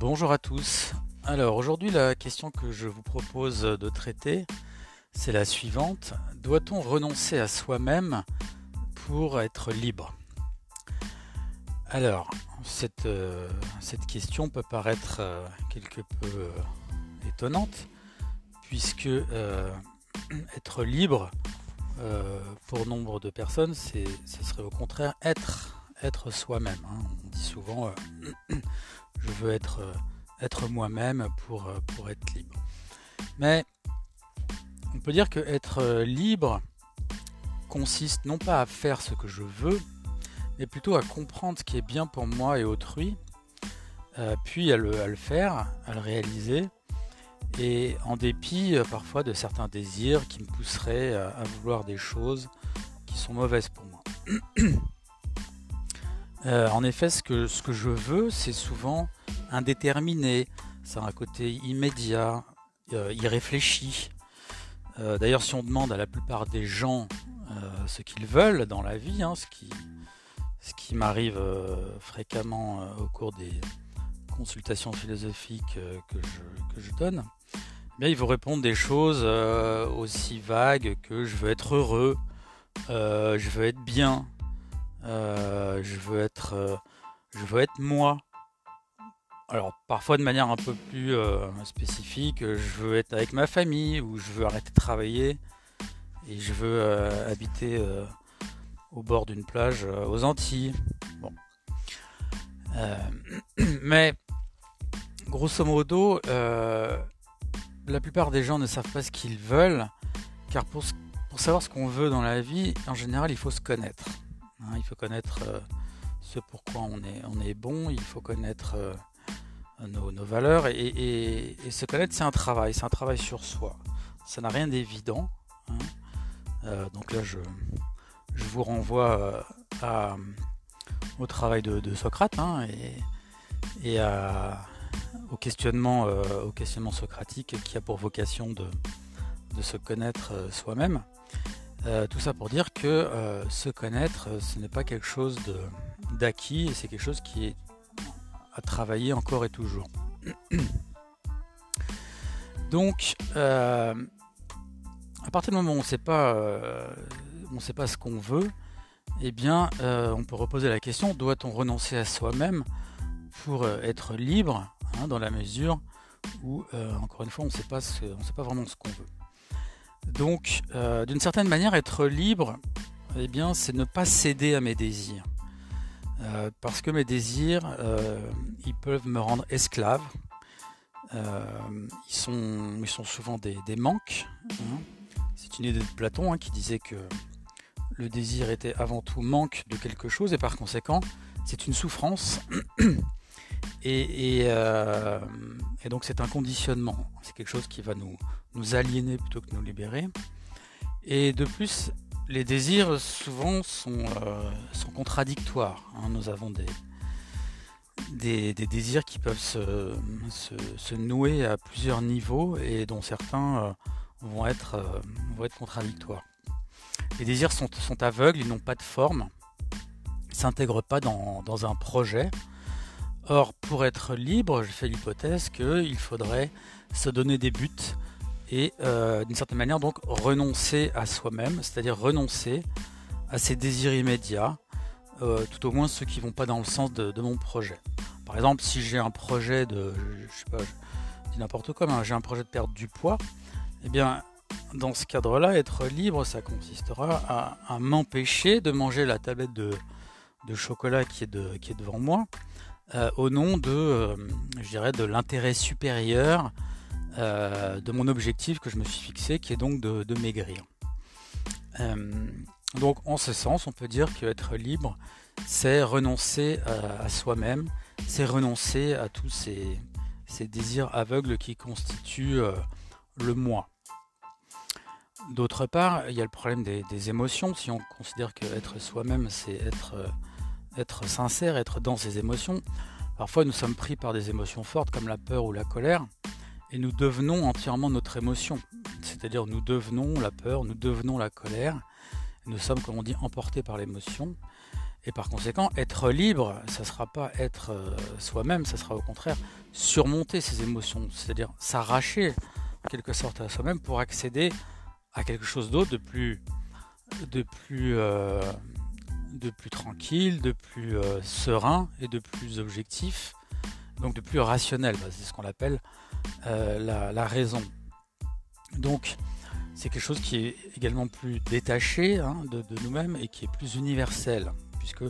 Bonjour à tous. Alors aujourd'hui la question que je vous propose de traiter, c'est la suivante. Doit-on renoncer à soi-même pour être libre? Alors, cette, euh, question peut paraître euh, quelque peu euh, étonnante, puisque être libre, pour nombre de personnes, ce serait au contraire être, être soi-même. Hein. On dit souvent je veux être, être moi-même pour, pour être libre. Mais on peut dire que être libre consiste non pas à faire ce que je veux, mais plutôt à comprendre ce qui est bien pour moi et autrui, euh, puis à le, faire, à le réaliser, et en dépit euh, parfois de certains désirs qui me pousseraient à, vouloir des choses qui sont mauvaises pour moi. Euh, en effet, ce que, je veux, c'est souvent indéterminé, ça a un côté immédiat, irréfléchi. D'ailleurs, si on demande à la plupart des gens ce qu'ils veulent dans la vie, hein, ce qui, m'arrive euh, fréquemment euh, au cours des consultations philosophiques euh, que, je, donne, eh ils vont répondre des choses aussi vagues que je veux être heureux, je veux être bien, je veux être, je veux être moi. Alors parfois de manière un peu plus spécifique, je veux être avec ma famille ou je veux arrêter de travailler et je veux habiter au bord d'une plage euh, aux Antilles. Bon. Euh, mais grosso modo, euh, la plupart des gens ne savent pas ce qu'ils veulent, car pour savoir ce qu'on veut dans la vie, en général, il faut se connaître. Hein. il faut connaître ce pourquoi on est, on est bon, il faut connaître nos, valeurs, et, se connaître, c'est un travail, c'est un travail sur soi. Ça n'a rien d'évident. Hein. donc là, je, je vous renvoie euh, au travail de, Socrate hein, et, au, questionnement, euh, au questionnement socratique qui a pour vocation de, se connaître euh, tout ça pour dire que se connaître, ce n'est pas quelque chose d'acquis, c'est quelque chose qui est à travailler encore et toujours. Donc, à partir du moment où on ne sait pas ce qu'on veut, eh bien, euh, on peut reposer la question doit-on renoncer à soi-même pour euh, être libre, hein, dans la mesure où, euh, encore une fois, on ne sait pas vraiment ce qu'on veut? Donc, d'une certaine manière, être libre, eh bien, c'est ne pas céder à mes désirs, parce que mes désirs, ils peuvent me rendre esclave. ils, sont, ils sont souvent des, manques. Hein. C'est une idée de Platon hein, qui disait que le désir était avant tout manque de quelque chose et par conséquent c'est une souffrance euh, et, donc c'est un conditionnement, c'est quelque chose qui va nous, nous aliéner plutôt que nous libérer. Et de plus, les désirs souvent sont, euh, sont contradictoires. Hein. Nous avons des, des, désirs qui peuvent se, se, nouer à plusieurs niveaux et dont certains euh, vont, être, vont être contradictoires. Les désirs sont, aveugles, ils n'ont pas de forme, ils ne s'intègrent pas dans, un projet. Or, pour être libre, je fais l'hypothèse qu'il faudrait se donner des buts et euh, d'une certaine manière donc renoncer à soi-même, c'est-à-dire renoncer à ses désirs immédiats, euh, tout au moins ceux qui ne vont pas dans le sens de, mon projet. Par exemple, si j'ai un projet de, je, sais pas, je dis n'importe quoi, mais j'ai un projet de perdre du poids, eh bien, dans ce cadre-là, être libre, ça consistera à, m'empêcher de manger la tablette de, chocolat qui est, qui est, devant moi, euh, au nom de, euh, de l'intérêt supérieur euh, de mon objectif que je me suis fixé, qui est donc de, maigrir. donc, en ce sens, on peut dire qu'être libre, c'est renoncer à, soi-même, c'est renoncer à tous ces, désirs aveugles qui constituent le moi. D'autre part, il y a le problème des, émotions. Si on considère qu'être soi-même, c'est être, être sincère, être dans ses émotions, parfois nous sommes pris par des émotions fortes comme la peur ou la colère, et nous devenons entièrement notre émotion. C'est-à-dire nous devenons la peur, nous devenons la colère, nous sommes, comme on dit, emportés par l'émotion. Et par conséquent, être libre, ça ne sera pas être euh, soi-même, ça sera au contraire surmonter ses émotions, c'est-à-dire s'arracher en quelque sorte à soi-même pour accéder à quelque chose d'autre de plus, euh, de plus tranquille, de plus euh, serein et de plus objectif, donc de plus rationnel. Bah, c'est ce qu'on appelle la, raison. Donc, c'est quelque chose qui est également plus détaché hein, de nous-mêmes et qui est plus universel puisque,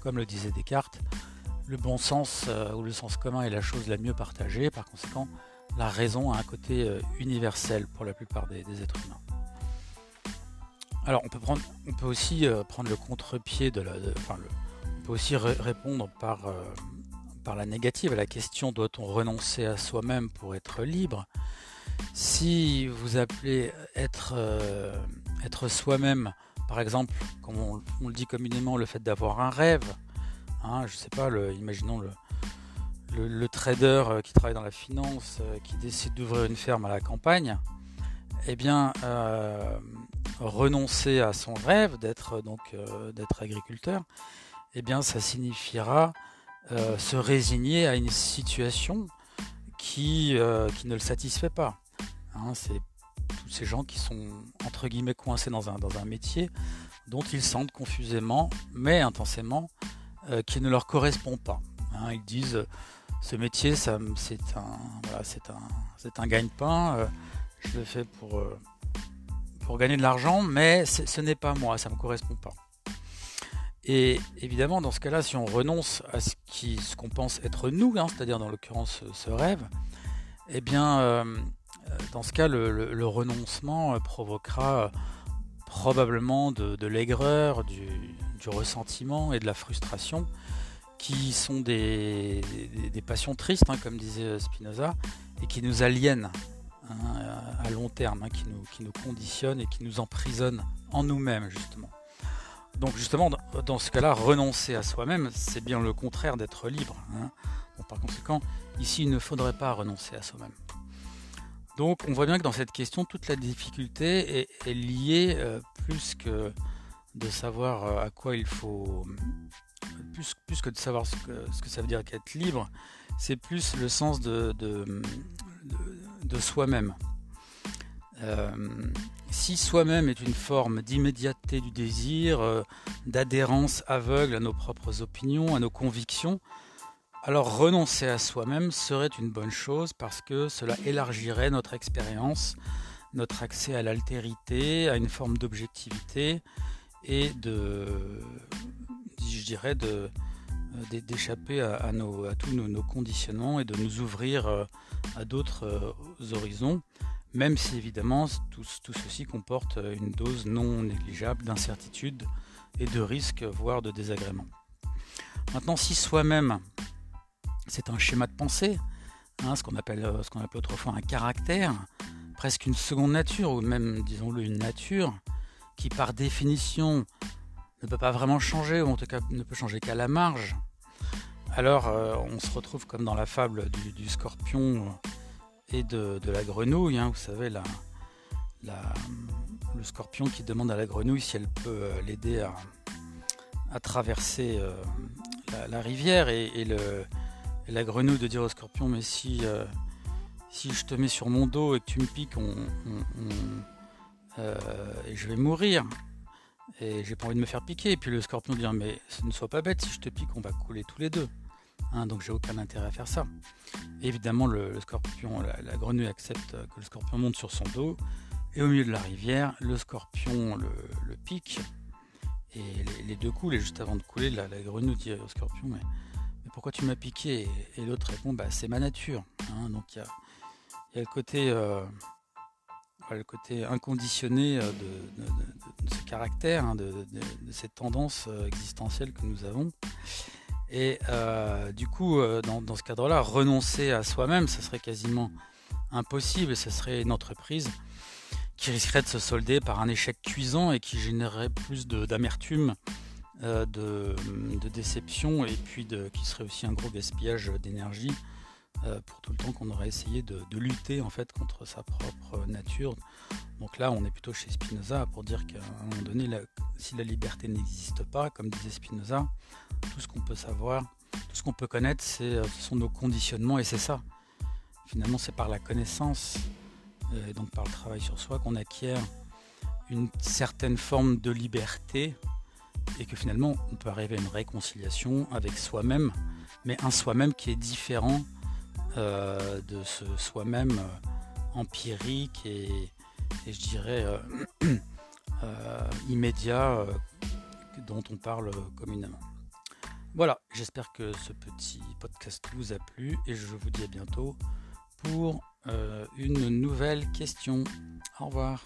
comme le disait Descartes, le bon sens euh, ou le sens commun est la chose la mieux partagée, par conséquent, la raison a un côté euh, universel pour la plupart des, êtres humains. Alors, on peut, prendre, on peut aussi euh, prendre le contre-pied de la. on peut aussi répondre par, par la négative à la question doit-on renoncer à soi-même pour être libre? Si vous appelez être, être soi-même par exemple, comme on, le dit communément, le fait d'avoir un rêve. Hein, je sais pas, imaginons le, trader euh, qui travaille dans la finance, euh, qui décide d'ouvrir une ferme à la campagne. Eh bien, euh, renoncer à son rêve d'être donc d'être agriculteur, eh bien, ça signifiera se résigner à une situation qui, ne le satisfait pas. Hein, c'est tous ces gens qui sont entre guillemets coincés dans un, dans un métier dont ils sentent confusément, mais intensément, euh, qui ne leur correspond pas. Hein. ils disent ce métier, c'est un, c'est un, gagne-pain, euh, je le fais pour, euh, pour gagner de l'argent, mais ce n'est pas moi, ça ne me correspond pas. Et évidemment, dans ce cas-là, si on renonce à ce, qui, ce qu'on pense être nous, hein, c'est-à-dire dans l'occurrence ce rêve, eh bien, euh, dans ce cas, le, renoncement euh, provoquera euh, probablement de, l'aigreur, du, ressentiment et de la frustration, qui sont des, passions tristes, hein, comme disait Spinoza, et qui nous aliènent hein, à long terme, hein, qui, nous, conditionnent et qui nous emprisonnent en nous-mêmes, justement. Donc justement, dans ce cas-là, renoncer à soi-même, c'est bien le contraire d'être libre. par conséquent, ici, il ne faudrait pas renoncer à soi-même. Donc on voit bien que dans cette question, toute la difficulté est, liée euh, plus que de savoir euh, à quoi il faut, plus, que de savoir ce que, ça veut dire qu'être libre, c'est plus le sens de, soi-même. Euh, si soi-même est une forme d'immédiateté du désir, d'adhérence aveugle à nos propres opinions, à nos convictions, alors renoncer à soi-même serait une bonne chose parce que cela élargirait notre expérience, notre accès à l'altérité, à une forme d'objectivité et de, je dirais, de, euh, d'échapper à, tous nos, conditionnements et de nous ouvrir euh, à d'autres euh, horizons, même si évidemment tout, ceci comporte une dose non négligeable d'incertitude et de risque, voire de désagrément. Maintenant, si soi-même c'est un schéma de pensée, hein, ce qu'on euh, ce qu'on appelle autrefois un caractère, presque une seconde nature, ou même, disons-le, une nature, qui par définition ne peut pas vraiment changer, ou en tout cas ne peut changer qu'à la marge. Alors euh, on se retrouve comme dans la fable du, scorpion et de, la grenouille, hein, vous savez, la, le scorpion qui demande à la grenouille si elle peut euh, l'aider à, traverser la, rivière et le, et la grenouille de dire au scorpion, mais si, euh, je te mets sur mon dos et que tu me piques, on, euh, et je vais mourir. Et j'ai pas envie de me faire piquer. Et puis le scorpion dit, mais ne sois pas bête, si je te pique, on va couler tous les deux. Hein, donc j'ai aucun intérêt à faire ça. évidemment, le, scorpion, la, grenouille accepte que le scorpion monte sur son dos. Et au milieu de la rivière, le scorpion le, pique. Et les, deux coulent. Et juste avant de couler, la, la grenouille dit au scorpion, mais pourquoi tu m'as piqué? Et l'autre répond, bah, c'est ma nature. Hein. donc il y a, le côté, euh, le côté inconditionné euh, de, ce caractère, hein, de, cette tendance euh, existentielle que nous avons. Et du coup, dans, ce cadre-là, renoncer à soi-même, ça serait quasiment impossible ce serait une entreprise qui risquerait de se solder par un échec cuisant et qui générerait plus d'amertume euh, de, déception et puis qui serait aussi un gros gaspillage d'énergie euh, pour tout le temps qu'on aurait essayé de, lutter en fait contre sa propre nature. Donc là, on est plutôt chez Spinoza pour dire qu'à un moment donné, si la liberté n'existe pas, comme disait Spinoza, tout ce qu'on peut savoir, tout ce qu'on peut connaître, c'est, ce sont nos conditionnements et c'est ça. Finalement, c'est par la connaissance, et donc par le travail sur soi, qu'on acquiert une certaine forme de liberté et que finalement on peut arriver à une réconciliation avec soi-même, mais un soi-même qui est différent euh, de ce soi-même euh, empirique et, je dirais euh, immédiat dont on parle communément. Voilà, j'espère que ce petit podcast vous a plu et je vous dis à bientôt pour une nouvelle question. Au revoir.